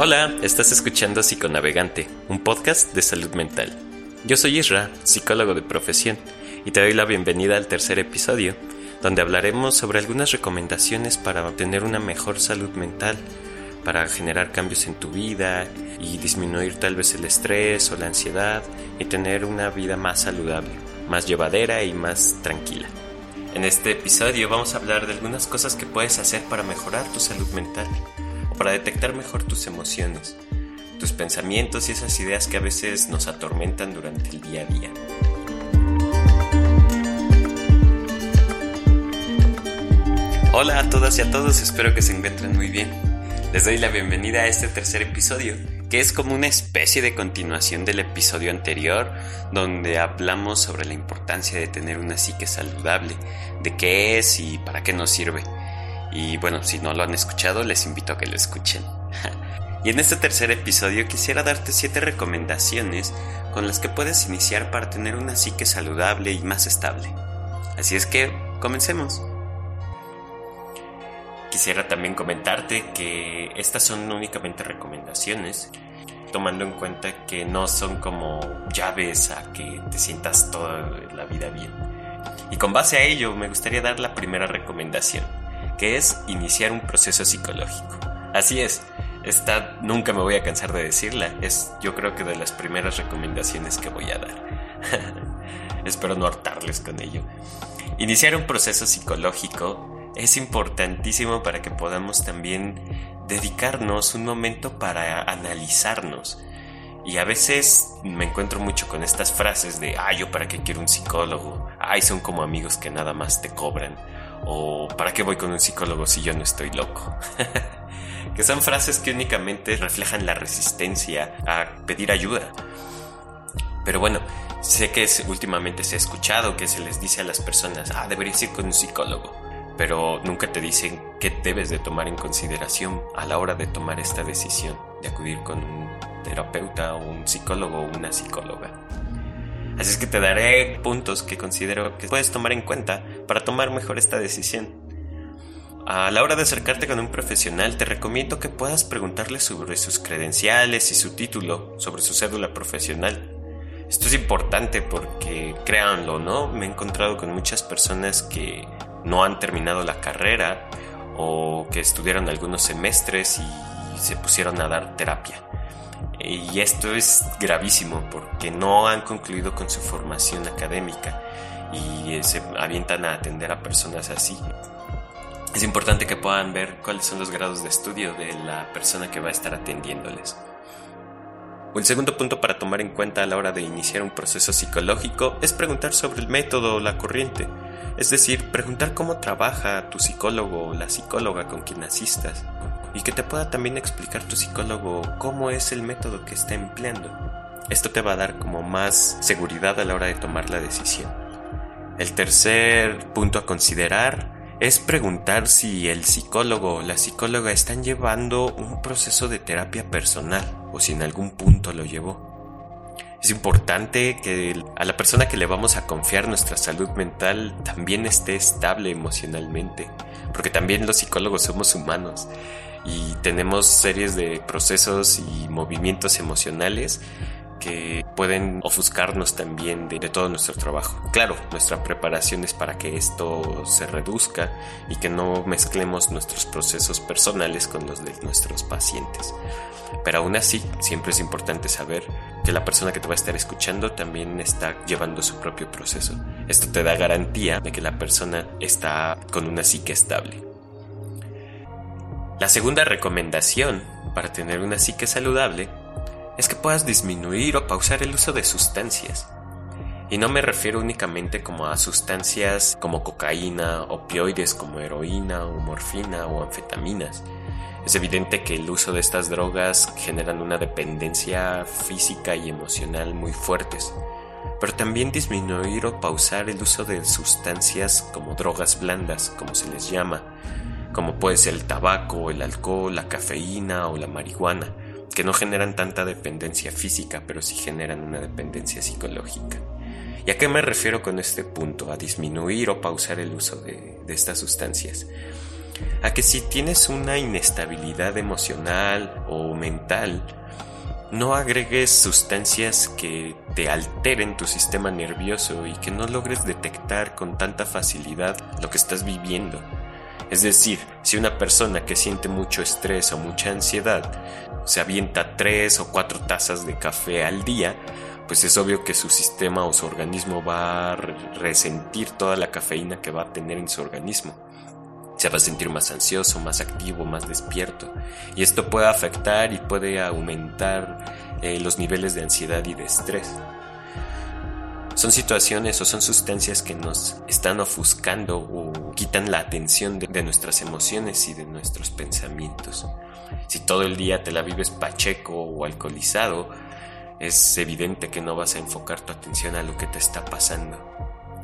Hola, estás escuchando Psiconavegante, un podcast de salud mental. Yo soy Isra, psicólogo de profesión, y te doy la bienvenida al tercer episodio, donde hablaremos sobre algunas recomendaciones para obtener una mejor salud mental, para generar cambios en tu vida y disminuir tal vez el estrés o la ansiedad y tener una vida más saludable, más llevadera y más tranquila. En este episodio vamos a hablar de algunas cosas que puedes hacer para mejorar tu salud mental para detectar mejor tus emociones, tus pensamientos y esas ideas que a veces nos atormentan durante el día a día. Hola a todas y a todos, espero que se encuentren muy bien. Les doy la bienvenida a este tercer episodio, que es como una especie de continuación del episodio anterior, donde hablamos sobre la importancia de tener una psique saludable, de qué es y para qué nos sirve. Y bueno, si no lo han escuchado, les invito a que lo escuchen. y en este tercer episodio quisiera darte siete recomendaciones con las que puedes iniciar para tener una psique saludable y más estable. Así es que, comencemos. Quisiera también comentarte que estas son únicamente recomendaciones, tomando en cuenta que no son como llaves a que te sientas toda la vida bien. Y con base a ello me gustaría dar la primera recomendación, que es iniciar un proceso psicológico. Así es, esta nunca me voy a cansar de decirla, es yo creo que de las primeras recomendaciones que voy a dar. Espero no hartarles con ello. Iniciar un proceso psicológico es importantísimo para que podamos también dedicarnos un momento para analizarnos. Y a veces me encuentro mucho con estas frases de, ay, yo para qué quiero un psicólogo, ay, son como amigos que nada más te cobran, o para qué voy con un psicólogo si yo no estoy loco. que son frases que únicamente reflejan la resistencia a pedir ayuda. Pero bueno, sé que últimamente se ha escuchado que se les dice a las personas, ah, deberías ir con un psicólogo pero nunca te dicen qué debes de tomar en consideración a la hora de tomar esta decisión de acudir con un terapeuta o un psicólogo o una psicóloga. Así es que te daré puntos que considero que puedes tomar en cuenta para tomar mejor esta decisión. A la hora de acercarte con un profesional, te recomiendo que puedas preguntarle sobre sus credenciales y su título, sobre su cédula profesional. Esto es importante porque, créanlo, ¿no? Me he encontrado con muchas personas que no han terminado la carrera o que estudiaron algunos semestres y se pusieron a dar terapia. Y esto es gravísimo porque no han concluido con su formación académica y se avientan a atender a personas así. Es importante que puedan ver cuáles son los grados de estudio de la persona que va a estar atendiéndoles. El segundo punto para tomar en cuenta a la hora de iniciar un proceso psicológico es preguntar sobre el método o la corriente. Es decir, preguntar cómo trabaja tu psicólogo o la psicóloga con quien asistas y que te pueda también explicar tu psicólogo cómo es el método que está empleando. Esto te va a dar como más seguridad a la hora de tomar la decisión. El tercer punto a considerar es preguntar si el psicólogo o la psicóloga están llevando un proceso de terapia personal o si en algún punto lo llevó. Es importante que a la persona que le vamos a confiar nuestra salud mental también esté estable emocionalmente, porque también los psicólogos somos humanos y tenemos series de procesos y movimientos emocionales que pueden ofuscarnos también de, todo nuestro trabajo. Claro, nuestra preparación es para que esto se reduzca y que no mezclemos nuestros procesos personales con los de nuestros pacientes. Pero aún así, siempre es importante saber que la persona que te va a estar escuchando también está llevando su propio proceso. Esto te da garantía de que la persona está con una psique estable. La segunda recomendación para tener una psique saludable es que puedas disminuir o pausar el uso de sustancias. Y no me refiero únicamente como a sustancias como cocaína, opioides como heroína o morfina o anfetaminas. Es evidente que el uso de estas drogas generan una dependencia física y emocional muy fuertes, pero también disminuir o pausar el uso de sustancias como drogas blandas, como se les llama, como puede ser el tabaco, el alcohol, la cafeína o la marihuana que no generan tanta dependencia física, pero sí generan una dependencia psicológica. ¿Y a qué me refiero con este punto? A disminuir o pausar el uso de, estas sustancias. a que si tienes una inestabilidad emocional o mental, no agregues sustancias que te alteren tu sistema nervioso y que no logres detectar con tanta facilidad lo que estás viviendo. Es decir, si una persona que siente mucho estrés o mucha ansiedad se avienta tres o cuatro tazas de café al día, pues es obvio que su sistema o su organismo va a resentir toda la cafeína que va a tener en su organismo. Se va a sentir más ansioso, más activo, más despierto. Y esto puede afectar y puede aumentar eh, los niveles de ansiedad y de estrés. Son situaciones o son sustancias que nos están ofuscando o quitan la atención de, nuestras emociones y de nuestros pensamientos. Si todo el día te la vives pacheco o alcoholizado, es evidente que no vas a enfocar tu atención a lo que te está pasando.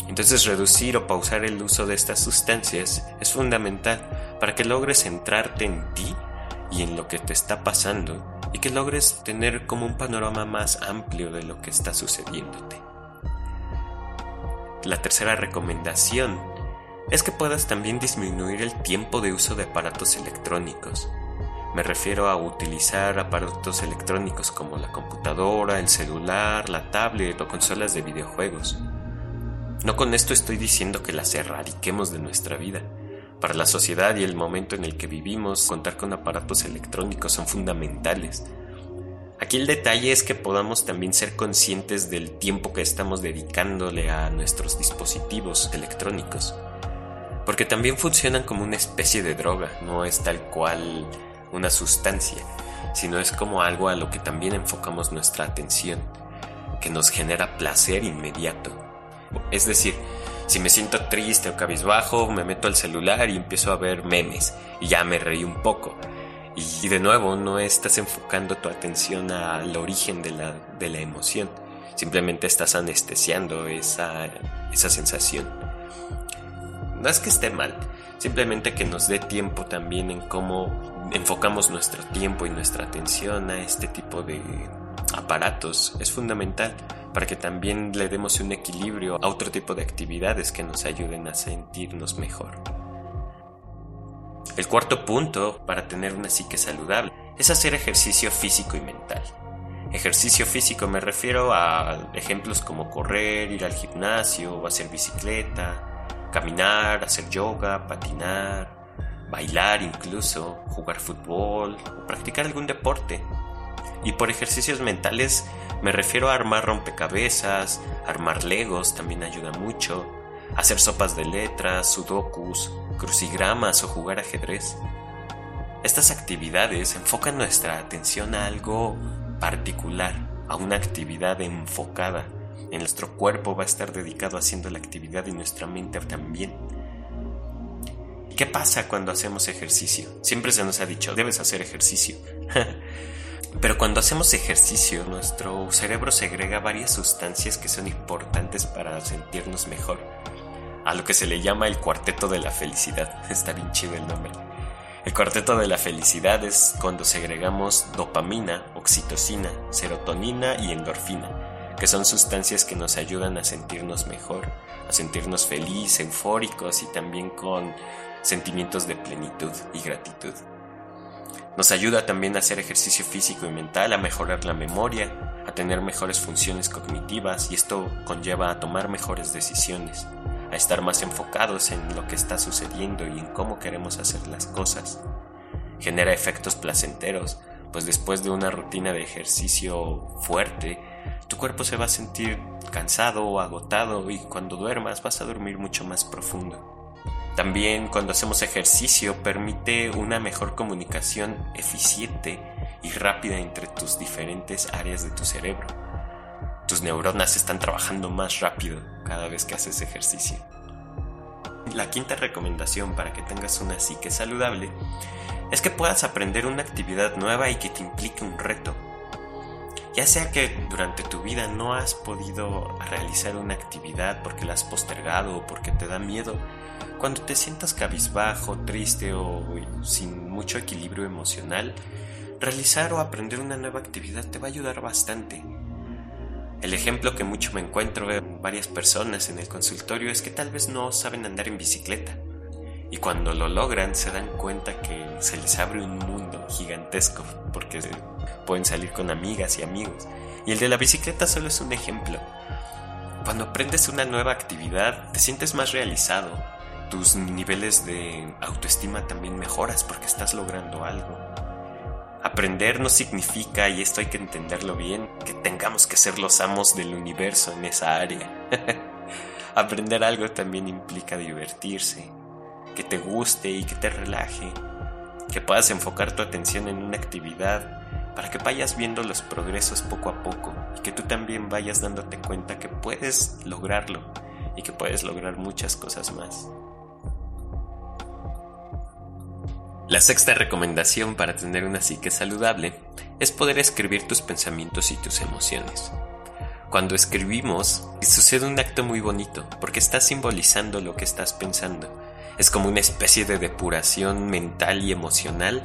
Entonces reducir o pausar el uso de estas sustancias es fundamental para que logres centrarte en ti y en lo que te está pasando y que logres tener como un panorama más amplio de lo que está sucediéndote. La tercera recomendación es que puedas también disminuir el tiempo de uso de aparatos electrónicos. Me refiero a utilizar aparatos electrónicos como la computadora, el celular, la tablet o consolas de videojuegos. No con esto estoy diciendo que las erradiquemos de nuestra vida. Para la sociedad y el momento en el que vivimos, contar con aparatos electrónicos son fundamentales. Aquí el detalle es que podamos también ser conscientes del tiempo que estamos dedicándole a nuestros dispositivos electrónicos. Porque también funcionan como una especie de droga, no es tal cual una sustancia, sino es como algo a lo que también enfocamos nuestra atención, que nos genera placer inmediato. Es decir, si me siento triste o cabizbajo, me meto al celular y empiezo a ver memes y ya me reí un poco. Y de nuevo, no estás enfocando tu atención al origen de la, de la emoción, simplemente estás anestesiando esa, esa sensación. No es que esté mal, simplemente que nos dé tiempo también en cómo enfocamos nuestro tiempo y nuestra atención a este tipo de aparatos es fundamental para que también le demos un equilibrio a otro tipo de actividades que nos ayuden a sentirnos mejor. El cuarto punto para tener una psique saludable es hacer ejercicio físico y mental. Ejercicio físico me refiero a ejemplos como correr, ir al gimnasio, hacer bicicleta, caminar, hacer yoga, patinar, bailar incluso, jugar fútbol o practicar algún deporte. Y por ejercicios mentales me refiero a armar rompecabezas, armar legos también ayuda mucho, hacer sopas de letras, sudokus, crucigramas o jugar ajedrez. Estas actividades enfocan nuestra atención a algo particular, a una actividad enfocada. En nuestro cuerpo va a estar dedicado haciendo la actividad y nuestra mente también. ¿Qué pasa cuando hacemos ejercicio? Siempre se nos ha dicho, debes hacer ejercicio. Pero cuando hacemos ejercicio, nuestro cerebro segrega varias sustancias que son importantes para sentirnos mejor. A lo que se le llama el cuarteto de la felicidad. Está bien chido el nombre. El cuarteto de la felicidad es cuando segregamos dopamina, oxitocina, serotonina y endorfina, que son sustancias que nos ayudan a sentirnos mejor, a sentirnos felices, eufóricos y también con sentimientos de plenitud y gratitud. Nos ayuda también a hacer ejercicio físico y mental, a mejorar la memoria, a tener mejores funciones cognitivas y esto conlleva a tomar mejores decisiones, a estar más enfocados en lo que está sucediendo y en cómo queremos hacer las cosas. Genera efectos placenteros, pues después de una rutina de ejercicio fuerte, tu cuerpo se va a sentir cansado o agotado y cuando duermas vas a dormir mucho más profundo. También cuando hacemos ejercicio permite una mejor comunicación eficiente y rápida entre tus diferentes áreas de tu cerebro. Tus neuronas están trabajando más rápido cada vez que haces ejercicio. La quinta recomendación para que tengas una psique saludable es que puedas aprender una actividad nueva y que te implique un reto. Ya sea que durante tu vida no has podido realizar una actividad porque la has postergado o porque te da miedo, cuando te sientas cabizbajo, triste o sin mucho equilibrio emocional, realizar o aprender una nueva actividad te va a ayudar bastante. El ejemplo que mucho me encuentro en varias personas en el consultorio es que tal vez no saben andar en bicicleta. Y cuando lo logran se dan cuenta que se les abre un mundo gigantesco porque pueden salir con amigas y amigos. Y el de la bicicleta solo es un ejemplo. Cuando aprendes una nueva actividad te sientes más realizado. Tus niveles de autoestima también mejoras porque estás logrando algo. Aprender no significa, y esto hay que entenderlo bien, que tengamos que ser los amos del universo en esa área. Aprender algo también implica divertirse, que te guste y que te relaje, que puedas enfocar tu atención en una actividad para que vayas viendo los progresos poco a poco y que tú también vayas dándote cuenta que puedes lograrlo y que puedes lograr muchas cosas más. La sexta recomendación para tener una psique saludable es poder escribir tus pensamientos y tus emociones. Cuando escribimos, sucede un acto muy bonito, porque estás simbolizando lo que estás pensando. Es como una especie de depuración mental y emocional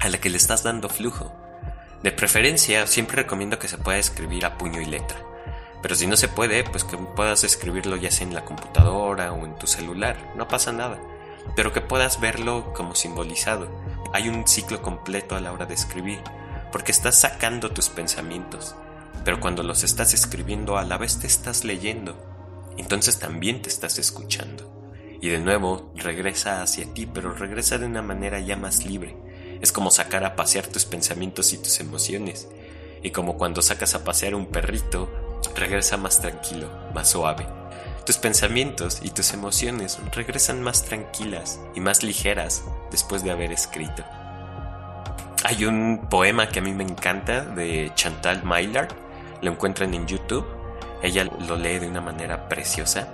a la que le estás dando flujo. De preferencia, siempre recomiendo que se pueda escribir a puño y letra. Pero si no se puede, pues que puedas escribirlo ya sea en la computadora o en tu celular, no pasa nada pero que puedas verlo como simbolizado. Hay un ciclo completo a la hora de escribir, porque estás sacando tus pensamientos, pero cuando los estás escribiendo a la vez te estás leyendo, entonces también te estás escuchando. Y de nuevo regresa hacia ti, pero regresa de una manera ya más libre. Es como sacar a pasear tus pensamientos y tus emociones. Y como cuando sacas a pasear un perrito, regresa más tranquilo, más suave tus pensamientos y tus emociones regresan más tranquilas y más ligeras después de haber escrito. Hay un poema que a mí me encanta de Chantal Maillard, lo encuentran en YouTube. Ella lo lee de una manera preciosa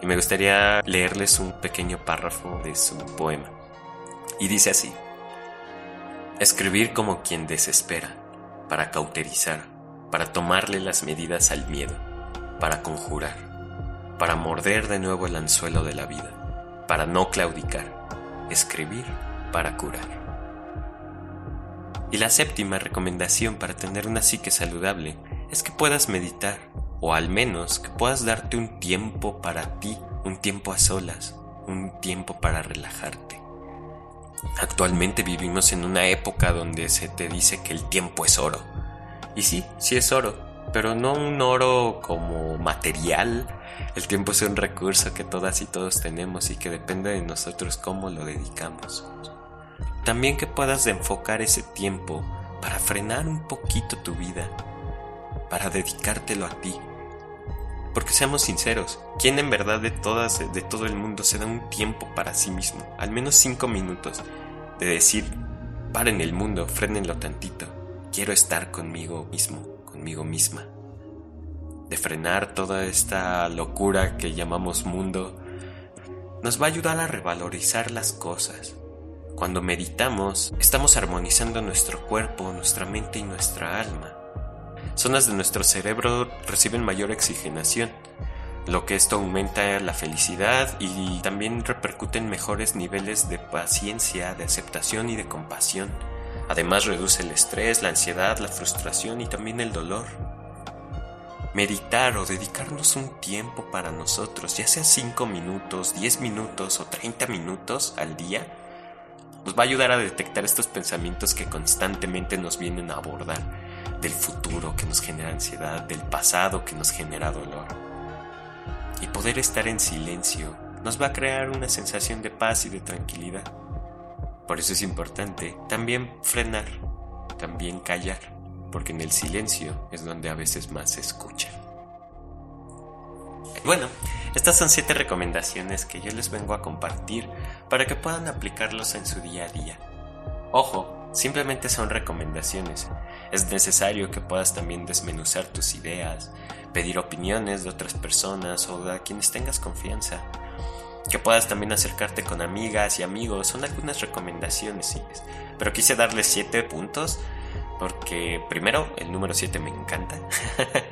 y me gustaría leerles un pequeño párrafo de su poema. Y dice así, escribir como quien desespera, para cauterizar, para tomarle las medidas al miedo, para conjurar para morder de nuevo el anzuelo de la vida, para no claudicar, escribir para curar. Y la séptima recomendación para tener una psique saludable es que puedas meditar, o al menos que puedas darte un tiempo para ti, un tiempo a solas, un tiempo para relajarte. Actualmente vivimos en una época donde se te dice que el tiempo es oro. Y sí, sí es oro, pero no un oro como material. El tiempo es un recurso que todas y todos tenemos y que depende de nosotros cómo lo dedicamos. También que puedas enfocar ese tiempo para frenar un poquito tu vida, para dedicártelo a ti. Porque seamos sinceros, ¿quién en verdad de todas, de todo el mundo se da un tiempo para sí mismo? Al menos cinco minutos de decir, paren el mundo, frenenlo tantito. Quiero estar conmigo mismo misma, de frenar toda esta locura que llamamos mundo, nos va a ayudar a revalorizar las cosas. Cuando meditamos, estamos armonizando nuestro cuerpo, nuestra mente y nuestra alma. Zonas de nuestro cerebro reciben mayor oxigenación, lo que esto aumenta la felicidad y también repercute en mejores niveles de paciencia, de aceptación y de compasión. Además reduce el estrés, la ansiedad, la frustración y también el dolor. Meditar o dedicarnos un tiempo para nosotros, ya sea 5 minutos, 10 minutos o 30 minutos al día, nos va a ayudar a detectar estos pensamientos que constantemente nos vienen a abordar, del futuro que nos genera ansiedad, del pasado que nos genera dolor. Y poder estar en silencio nos va a crear una sensación de paz y de tranquilidad. Por eso es importante también frenar, también callar, porque en el silencio es donde a veces más se escucha. Bueno, estas son siete recomendaciones que yo les vengo a compartir para que puedan aplicarlos en su día a día. Ojo, simplemente son recomendaciones. Es necesario que puedas también desmenuzar tus ideas, pedir opiniones de otras personas o de quienes tengas confianza que puedas también acercarte con amigas y amigos. Son algunas recomendaciones, pero quise darles 7 puntos porque primero el número 7 me encanta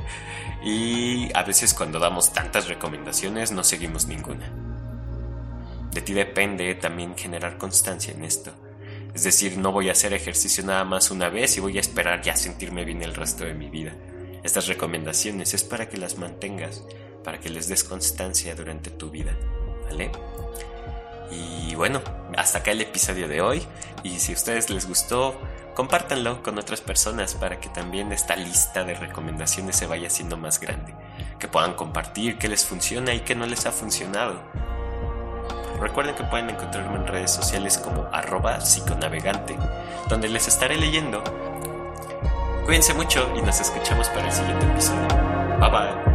y a veces cuando damos tantas recomendaciones no seguimos ninguna. De ti depende también generar constancia en esto. Es decir, no voy a hacer ejercicio nada más una vez y voy a esperar ya sentirme bien el resto de mi vida. Estas recomendaciones es para que las mantengas, para que les des constancia durante tu vida. Y bueno, hasta acá el episodio de hoy. Y si a ustedes les gustó, compártanlo con otras personas para que también esta lista de recomendaciones se vaya haciendo más grande. Que puedan compartir qué les funciona y qué no les ha funcionado. Recuerden que pueden encontrarme en redes sociales como arroba psiconavegante, donde les estaré leyendo. Cuídense mucho y nos escuchamos para el siguiente episodio. Bye bye.